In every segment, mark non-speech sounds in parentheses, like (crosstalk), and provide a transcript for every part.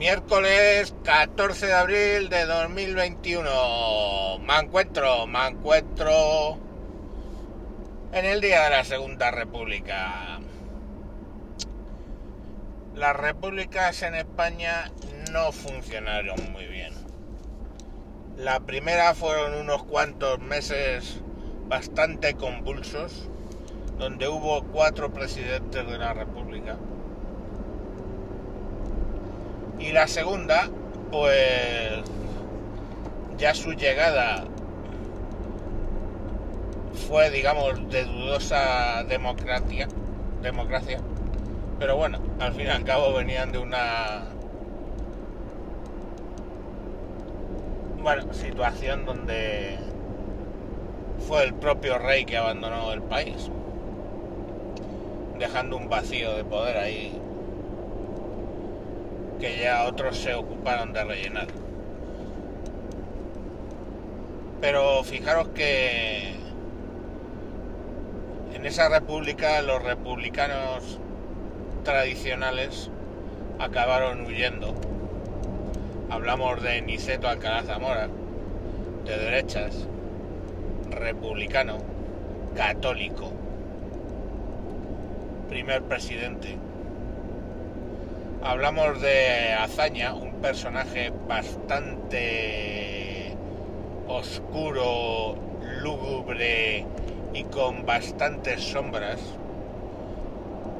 Miércoles 14 de abril de 2021. Me encuentro, me encuentro en el día de la Segunda República. Las repúblicas en España no funcionaron muy bien. La primera fueron unos cuantos meses bastante convulsos, donde hubo cuatro presidentes de la República y la segunda, pues ya su llegada fue, digamos, de dudosa democracia, democracia. Pero bueno, al fin y al cabo venían de una situación donde fue el propio rey que abandonó el país, dejando un vacío de poder ahí que ya otros se ocuparon de rellenar. Pero fijaros que en esa república los republicanos tradicionales acabaron huyendo. Hablamos de Niceto Alcalá Zamora, de derechas, republicano, católico, primer presidente hablamos de Azaña, un personaje bastante oscuro, lúgubre y con bastantes sombras,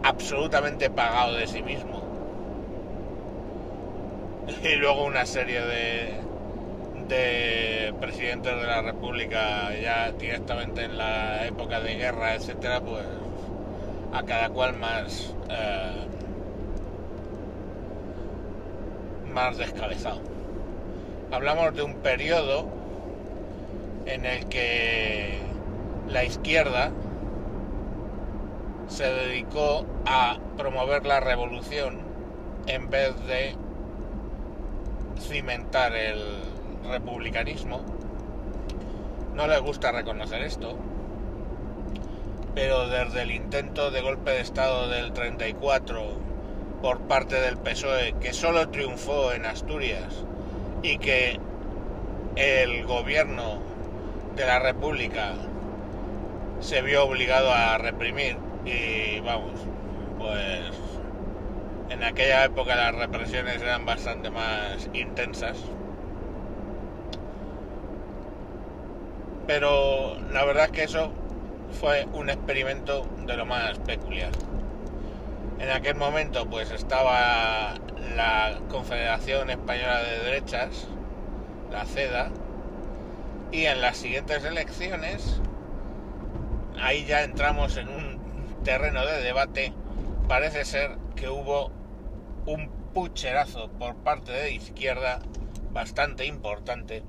absolutamente pagado de sí mismo. (laughs) Y luego una serie de, de presidentes de la República ya directamente en la época de guerra, etcétera, pues a cada cual más eh, más descabezado. Hablamos de un periodo en el que la izquierda se dedicó a promover la revolución en vez de cimentar el republicanismo. No les gusta reconocer esto, pero desde el intento de golpe de Estado del 34 por parte del PSOE que solo triunfó en Asturias y que el gobierno de la República se vio obligado a reprimir y vamos, pues en aquella época las represiones eran bastante más intensas. Pero la verdad es que eso fue un experimento de lo más peculiar. En aquel momento pues estaba la Confederación Española de Derechas, la CEDA, y en las siguientes elecciones, ahí ya entramos en un terreno de debate, parece ser que hubo un pucherazo por parte de izquierda bastante importante.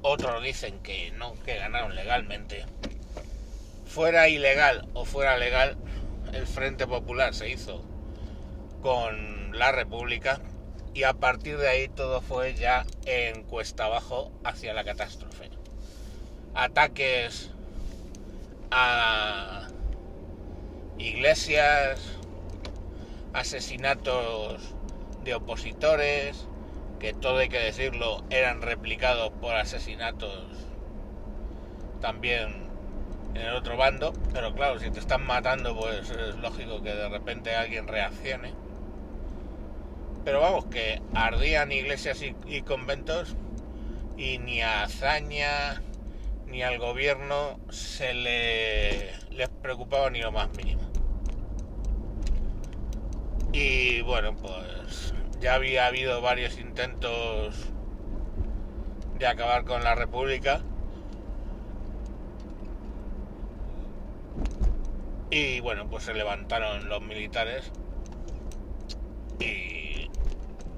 Otros dicen que no, que ganaron legalmente. Fuera ilegal o fuera legal, el Frente Popular se hizo con la República y a partir de ahí todo fue ya en cuesta abajo hacia la catástrofe. Ataques a iglesias, asesinatos de opositores, que todo hay que decirlo, eran replicados por asesinatos también en el otro bando, pero claro, si te están matando, pues es lógico que de repente alguien reaccione. Pero vamos, que ardían iglesias y, conventos y ni a Azaña ni al gobierno se le, les preocupaba ni lo más mínimo. Y bueno, pues ya había habido varios intentos de acabar con la República Y bueno, pues se levantaron los militares y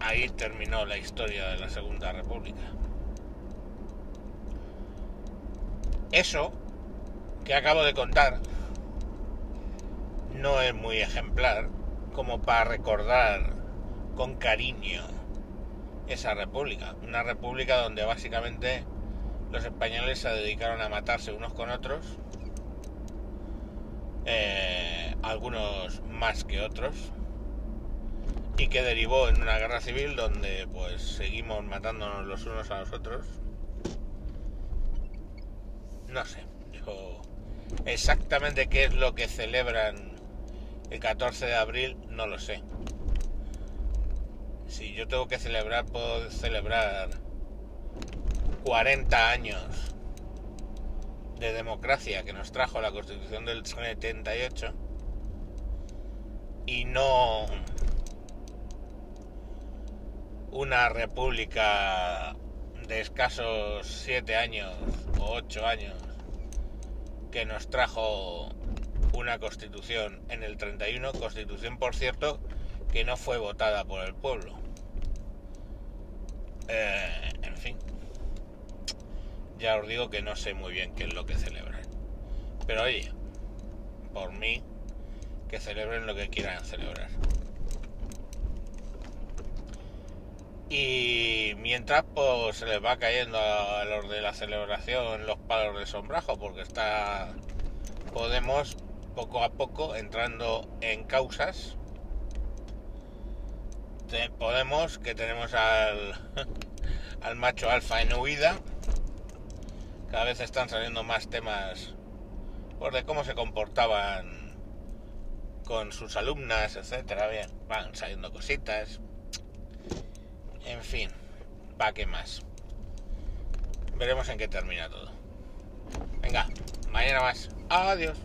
ahí terminó la historia de la Segunda República. Eso que acabo de contar no es muy ejemplar como para recordar con cariño esa república. Una república donde básicamente los españoles se dedicaron a matarse unos con otros eh, algunos más que otros, y que derivó en una guerra civil donde pues seguimos matándonos los unos a los otros. No sé, yo exactamente qué es lo que celebran el 14 de abril, no lo sé. Si yo tengo que celebrar, puedo celebrar 40 años de democracia que nos trajo la Constitución del 78 y no una república de escasos 7 años o 8 años que nos trajo una constitución en el 31, constitución por cierto que no fue votada por el pueblo. Eh, en fin, ya os digo que no sé muy bien qué es lo que celebran. Pero oye, por mí, que celebren lo que quieran celebrar. Y mientras pues se les va cayendo a los de la celebración los palos de sombrajo porque está Podemos poco a poco entrando en causas. Podemos que tenemos al, (laughs) al macho alfa en huida. Cada vez están saliendo más temas por de cómo se comportaban con sus alumnas, etcétera. Bien, van saliendo cositas. En fin, ¿para qué más? Veremos en qué termina todo. Venga, mañana más. Adiós.